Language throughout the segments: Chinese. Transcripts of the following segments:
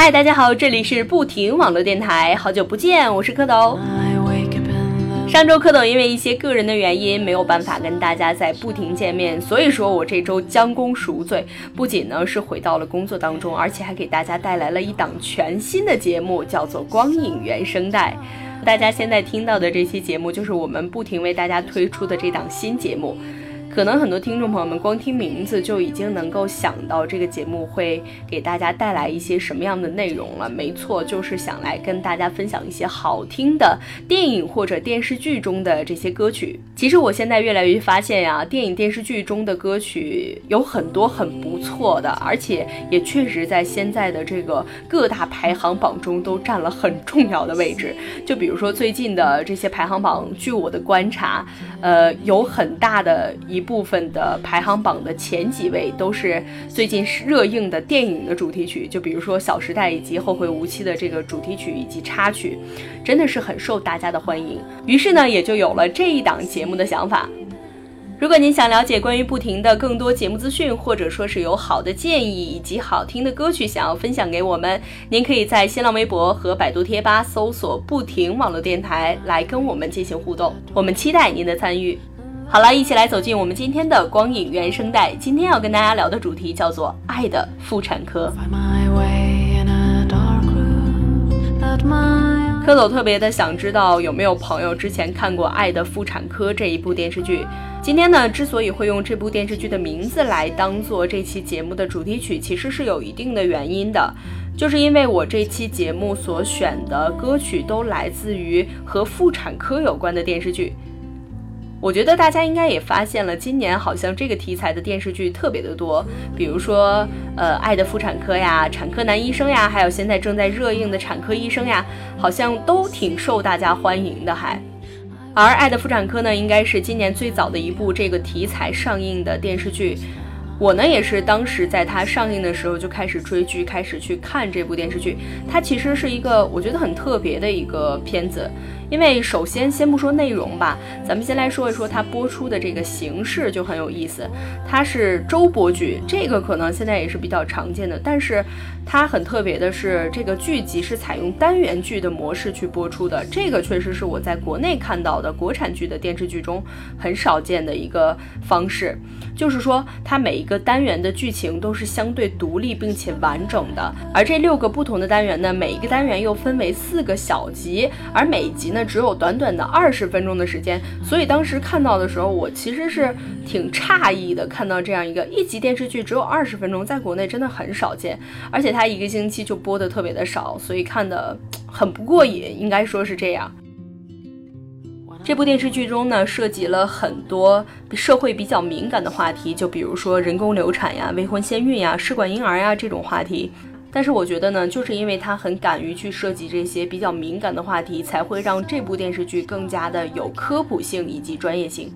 嗨，大家好，这里是不停网络电台，好久不见，我是蝌蚪。上周蝌蚪因为一些个人的原因没有办法跟大家在不停见面，所以说我这周将功赎罪，不仅呢是回到了工作当中，而且还给大家带来了一档全新的节目，叫做《光影原声带》。大家现在听到的这期节目，就是我们不停为大家推出的这档新节目。可能很多听众朋友们光听名字就已经能够想到这个节目会给大家带来一些什么样的内容了。没错，就是想来跟大家分享一些好听的电影或者电视剧中的这些歌曲。其实我现在越来越发现呀，电影电视剧中的歌曲有很多很不错的，而且也确实在现在的这个各大排行榜中都占了很重要的位置。就比如说最近的这些排行榜，据我的观察，呃，有很大的一。部分的排行榜的前几位都是最近热映的电影的主题曲，就比如说《小时代》以及《后会无期》的这个主题曲以及插曲，真的是很受大家的欢迎。于是呢，也就有了这一档节目的想法。如果您想了解关于不停的更多节目资讯，或者说是有好的建议以及好听的歌曲想要分享给我们，您可以在新浪微博和百度贴吧搜索“不停网络电台”来跟我们进行互动。我们期待您的参与。好了，一起来走进我们今天的光影原声带。今天要跟大家聊的主题叫做《爱的妇产科》。蝌蚪特别的想知道有没有朋友之前看过《爱的妇产科》这一部电视剧。今天呢，之所以会用这部电视剧的名字来当做这期节目的主题曲，其实是有一定的原因的，就是因为我这期节目所选的歌曲都来自于和妇产科有关的电视剧。我觉得大家应该也发现了，今年好像这个题材的电视剧特别的多，比如说，呃，《爱的妇产科》呀，《产科男医生》呀，还有现在正在热映的《产科医生》呀，好像都挺受大家欢迎的。还，而《爱的妇产科》呢，应该是今年最早的一部这个题材上映的电视剧。我呢，也是当时在它上映的时候就开始追剧，开始去看这部电视剧。它其实是一个我觉得很特别的一个片子。因为首先先不说内容吧，咱们先来说一说它播出的这个形式就很有意思。它是周播剧，这个可能现在也是比较常见的。但是它很特别的是，这个剧集是采用单元剧的模式去播出的。这个确实是我在国内看到的国产剧的电视剧中很少见的一个方式。就是说，它每一个单元的剧情都是相对独立并且完整的。而这六个不同的单元呢，每一个单元又分为四个小集，而每集呢。只有短短的二十分钟的时间，所以当时看到的时候，我其实是挺诧异的。看到这样一个一集电视剧只有二十分钟，在国内真的很少见，而且它他一个星期就播的特别的少，所以看的很不过瘾，应该说是这样。这部电视剧中呢，涉及了很多社会比较敏感的话题，就比如说人工流产呀、未婚先孕呀、试管婴儿呀这种话题。但是我觉得呢，就是因为他很敢于去涉及这些比较敏感的话题，才会让这部电视剧更加的有科普性以及专业性。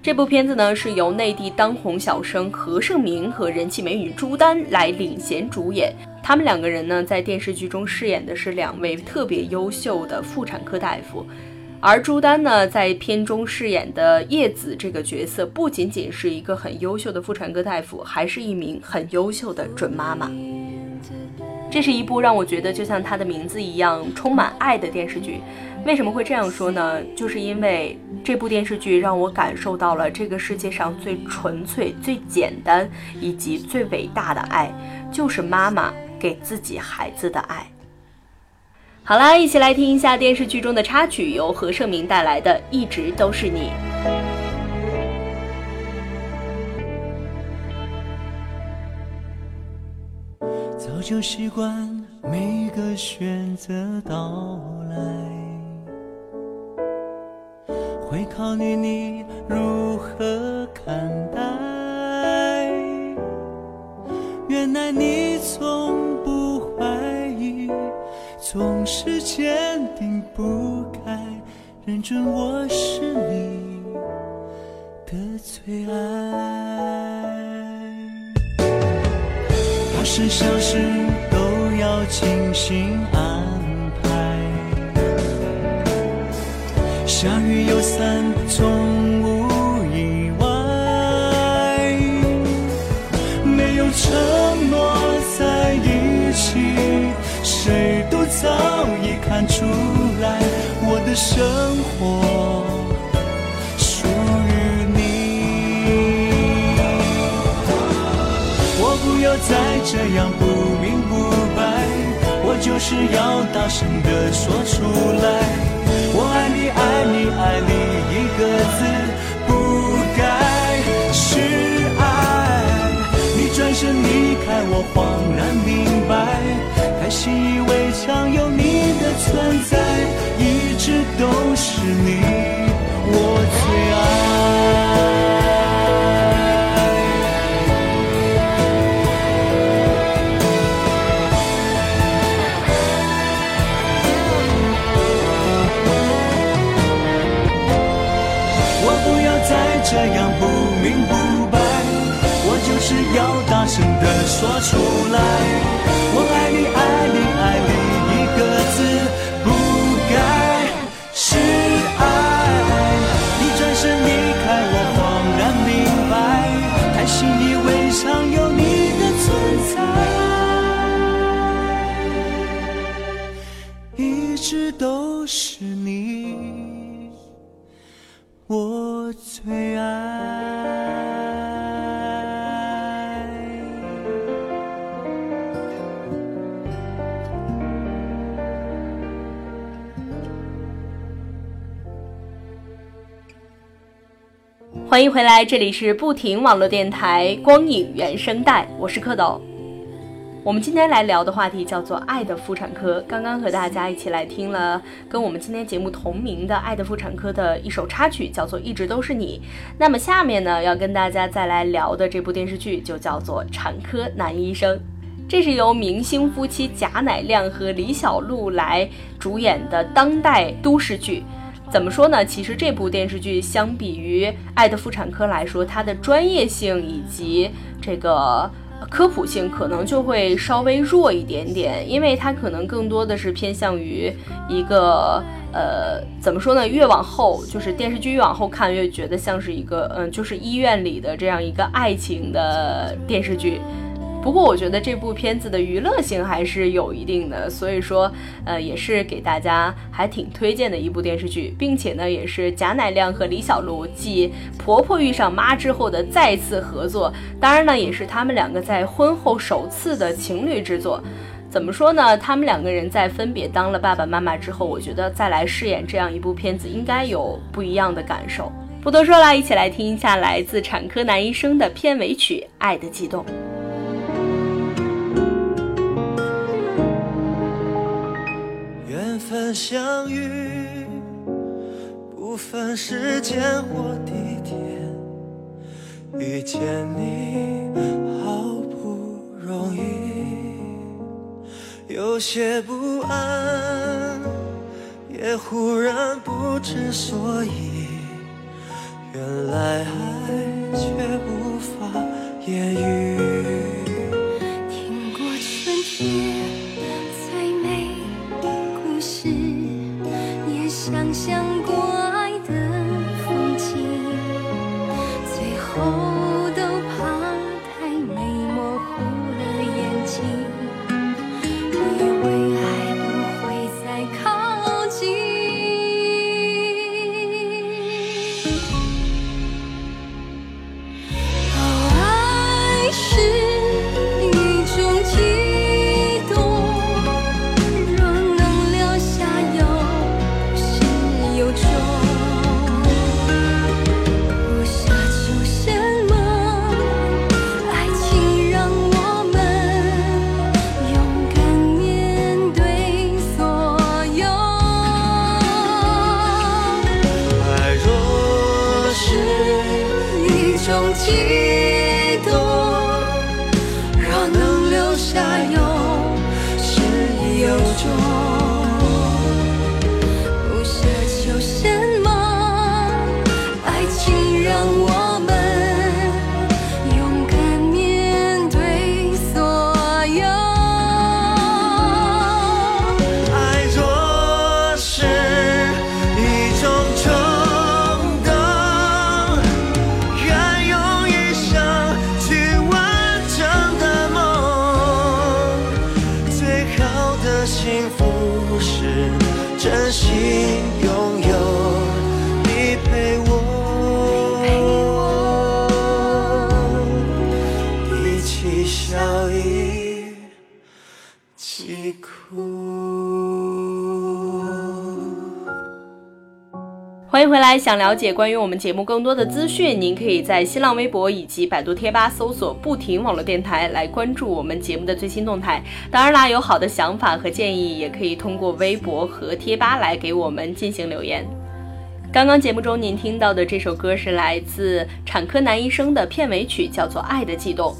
这部片子呢是由内地当红小生何晟铭和人气美女朱丹来领衔主演，他们两个人呢在电视剧中饰演的是两位特别优秀的妇产科大夫，而朱丹呢在片中饰演的叶子这个角色，不仅仅是一个很优秀的妇产科大夫，还是一名很优秀的准妈妈。这是一部让我觉得就像它的名字一样充满爱的电视剧。为什么会这样说呢？就是因为这部电视剧让我感受到了这个世界上最纯粹、最简单以及最伟大的爱，就是妈妈给自己孩子的爱。好啦，一起来听一下电视剧中的插曲，由何晟铭带来的《一直都是你》。早就习惯每个选择到来，会考虑你如何看待。原来你从不怀疑，总是坚定不改，认准我是你的最爱。大事小事都要精心安排，下雨有伞总早已看出来，我的生活属于你。我不要再这样不明不白，我就是要大声地说出来。我爱你，爱你，爱你，一个字不改，是爱。你转身离开，我恍然明白，习以为常有你的存在，一直都是你，我最爱。我不要再这样不明不白，我就是要大声地说出来。欢迎回来，这里是不停网络电台光影原声带，我是蝌蚪。我们今天来聊的话题叫做《爱的妇产科》。刚刚和大家一起来听了跟我们今天节目同名的《爱的妇产科》的一首插曲，叫做《一直都是你》。那么下面呢，要跟大家再来聊的这部电视剧就叫做《产科男医生》。这是由明星夫妻贾乃亮和李小璐来主演的当代都市剧。怎么说呢？其实这部电视剧相比于《爱的妇产科》来说，它的专业性以及这个科普性可能就会稍微弱一点点，因为它可能更多的是偏向于一个呃，怎么说呢？越往后就是电视剧越往后看，越觉得像是一个嗯，就是医院里的这样一个爱情的电视剧。不过我觉得这部片子的娱乐性还是有一定的，所以说，呃，也是给大家还挺推荐的一部电视剧，并且呢，也是贾乃亮和李小璐继《婆婆遇上妈》之后的再次合作，当然呢，也是他们两个在婚后首次的情侣之作。怎么说呢？他们两个人在分别当了爸爸妈妈之后，我觉得再来饰演这样一部片子，应该有不一样的感受。不多说了，一起来听一下来自《产科男医生》的片尾曲《爱的悸动》。相遇，不分时间或地点，遇见你好不容易，有些不安，也忽然不知所以，原来爱却无法言语。低笑一起哭。欢迎回来，想了解关于我们节目更多的资讯，您可以在新浪微博以及百度贴吧搜索“不停网络电台”来关注我们节目的最新动态。当然啦，有好的想法和建议也可以通过微博和贴吧来给我们进行留言。刚刚节目中您听到的这首歌是来自产科男医生的片尾曲，叫做《爱的悸动》。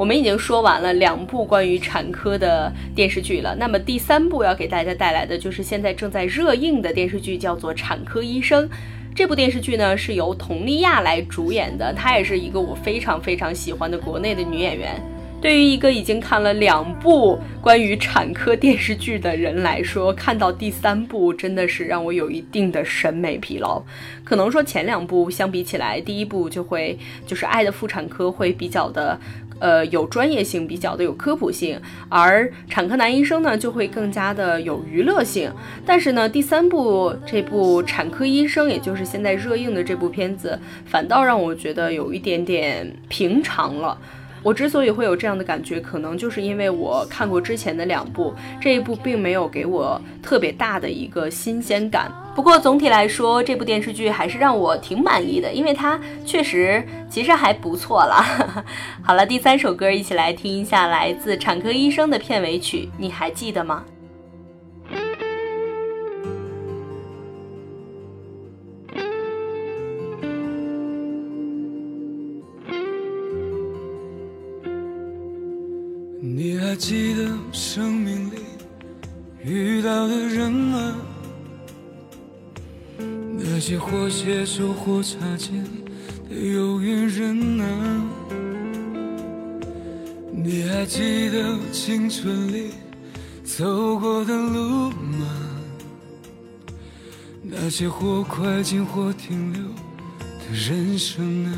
我们已经说完了两部关于产科的电视剧了，那么第三部要给大家带来的就是现在正在热映的电视剧，叫做《产科医生》。这部电视剧呢是由佟丽娅来主演的，她也是一个我非常非常喜欢的国内的女演员。对于一个已经看了两部关于产科电视剧的人来说，看到第三部真的是让我有一定的审美疲劳。可能说前两部相比起来，第一部就会就是《爱的妇产科》会比较的，呃，有专业性，比较的有科普性，而《产科男医生》呢就会更加的有娱乐性。但是呢，第三部这部《产科医生》，也就是现在热映的这部片子，反倒让我觉得有一点点平常了。我之所以会有这样的感觉，可能就是因为我看过之前的两部，这一部并没有给我特别大的一个新鲜感。不过总体来说，这部电视剧还是让我挺满意的，因为它确实其实还不错了。好了，第三首歌一起来听一下，来自《产科医生》的片尾曲，你还记得吗？还记得生命里遇到的人吗？那些或携手或擦肩的有缘人啊。你还记得青春里走过的路吗？那些或快进或停留的人生啊。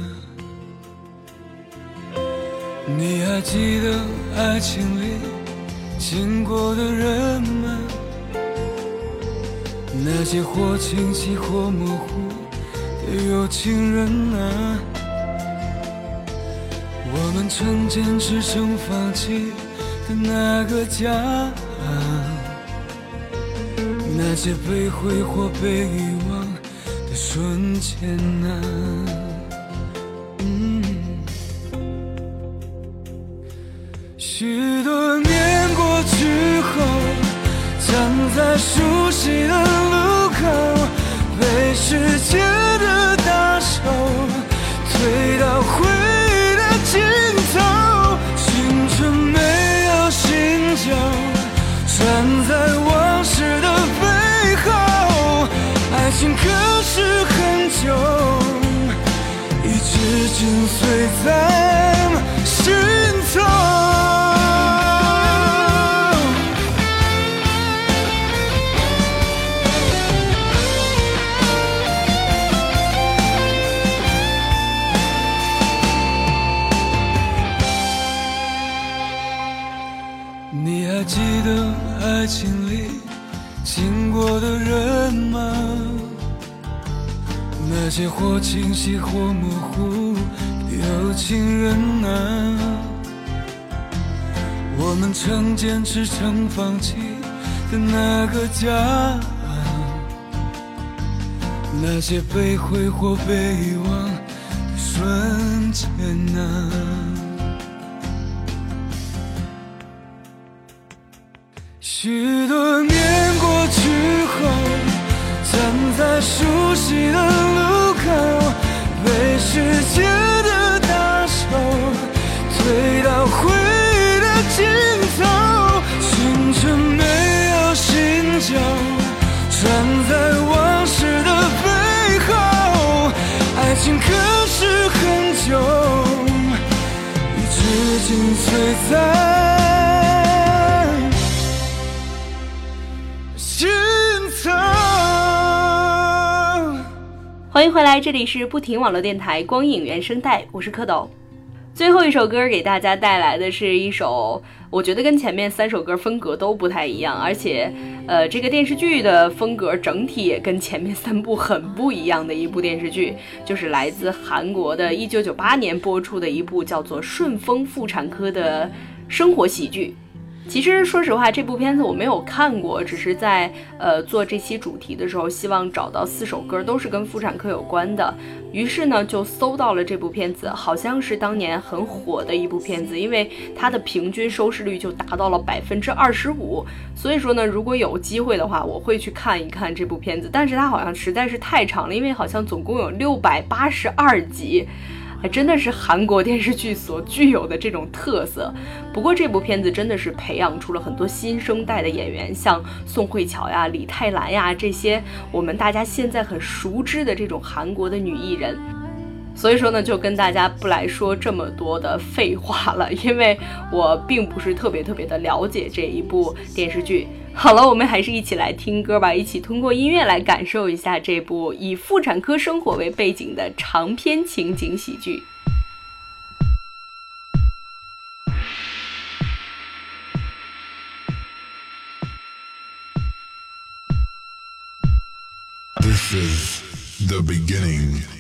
你还记得爱情里经过的人吗？那些或清晰或模糊的有情人啊，我们曾坚持曾放弃的那个家啊，那些被挥霍被遗忘的瞬间啊。许多年过去后，站在熟悉的路口，被时间的大手推到回忆的尽头。青春没有醒酒，站在往事的背后，爱情可是很久，一直紧随在爱情里经过的人们？那些或清晰或模糊有情人啊，我们曾坚持曾放弃的那个家，那些被挥霍被遗忘的瞬间啊。许多年过去后，站在熟悉的路口，被时间的大手推到回忆的尽头。青春没有新酒，站在往事的背后，爱情可是很久，一直紧随在。欢迎回来，这里是不停网络电台光影原声带，我是蝌蚪。最后一首歌给大家带来的是一首，我觉得跟前面三首歌风格都不太一样，而且，呃，这个电视剧的风格整体也跟前面三部很不一样的一部电视剧，就是来自韩国的1998年播出的一部叫做《顺风妇产科》的生活喜剧。其实说实话，这部片子我没有看过，只是在呃做这期主题的时候，希望找到四首歌都是跟妇产科有关的，于是呢就搜到了这部片子，好像是当年很火的一部片子，因为它的平均收视率就达到了百分之二十五，所以说呢，如果有机会的话，我会去看一看这部片子，但是它好像实在是太长了，因为好像总共有六百八十二集。还真的是韩国电视剧所具有的这种特色。不过这部片子真的是培养出了很多新生代的演员，像宋慧乔呀、李泰兰呀这些我们大家现在很熟知的这种韩国的女艺人。所以说呢，就跟大家不来说这么多的废话了，因为我并不是特别特别的了解这一部电视剧。好了，我们还是一起来听歌吧，一起通过音乐来感受一下这部以妇产科生活为背景的长篇情景喜剧。This is the beginning.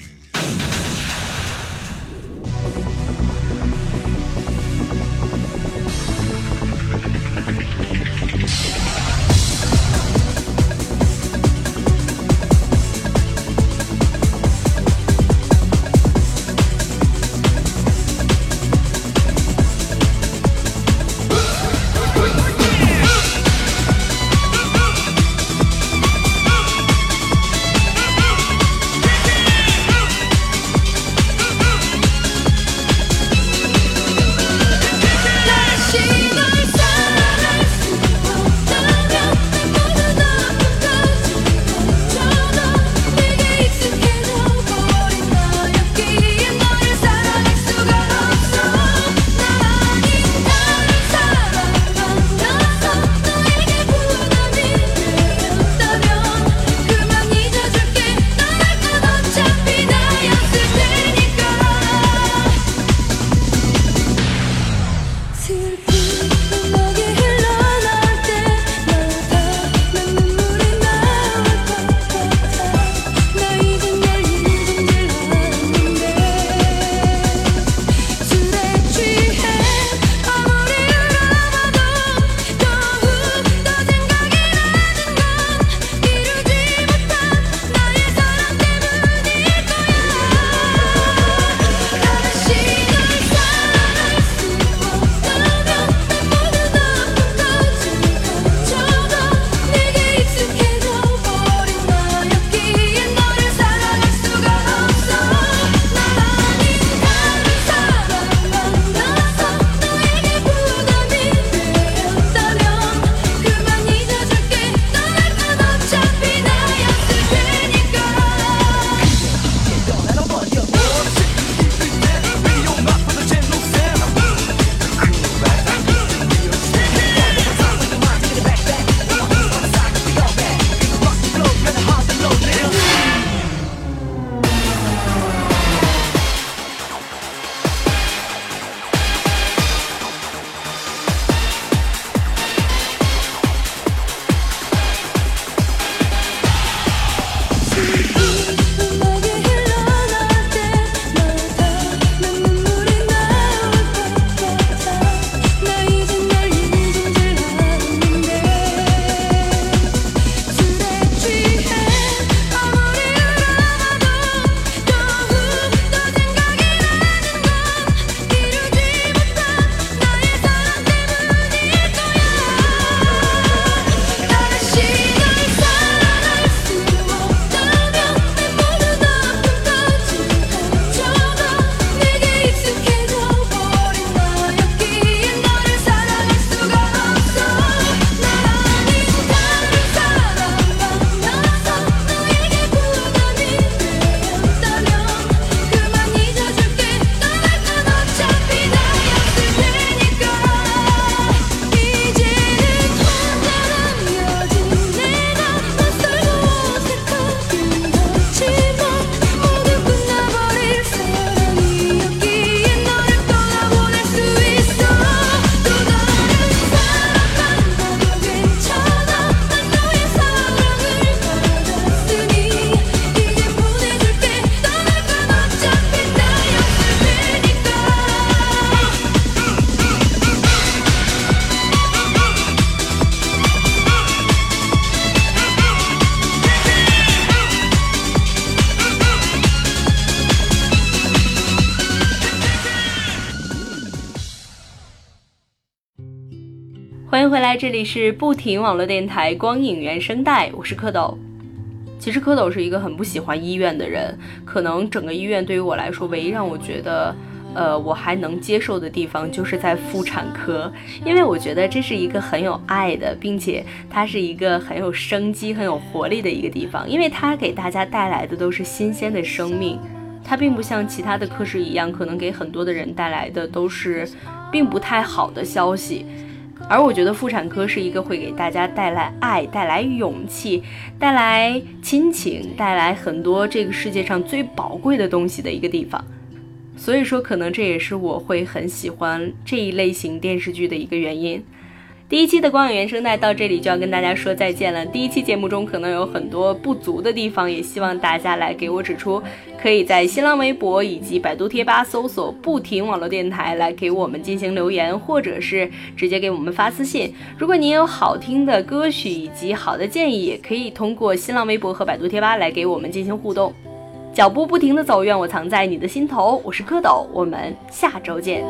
欢迎回来，这里是不停网络电台光影原声带，我是蝌蚪。其实蝌蚪是一个很不喜欢医院的人，可能整个医院对于我来说，唯一让我觉得，呃，我还能接受的地方，就是在妇产科，因为我觉得这是一个很有爱的，并且它是一个很有生机、很有活力的一个地方，因为它给大家带来的都是新鲜的生命，它并不像其他的科室一样，可能给很多的人带来的都是并不太好的消息。而我觉得妇产科是一个会给大家带来爱、带来勇气、带来亲情、带来很多这个世界上最宝贵的东西的一个地方。所以说，可能这也是我会很喜欢这一类型电视剧的一个原因。第一期的光影原声带到这里就要跟大家说再见了。第一期节目中可能有很多不足的地方，也希望大家来给我指出。可以在新浪微博以及百度贴吧搜索“不停网络电台”来给我们进行留言，或者是直接给我们发私信。如果您有好听的歌曲以及好的建议，也可以通过新浪微博和百度贴吧来给我们进行互动。脚步不停的走，愿我藏在你的心头。我是蝌蚪，我们下周见。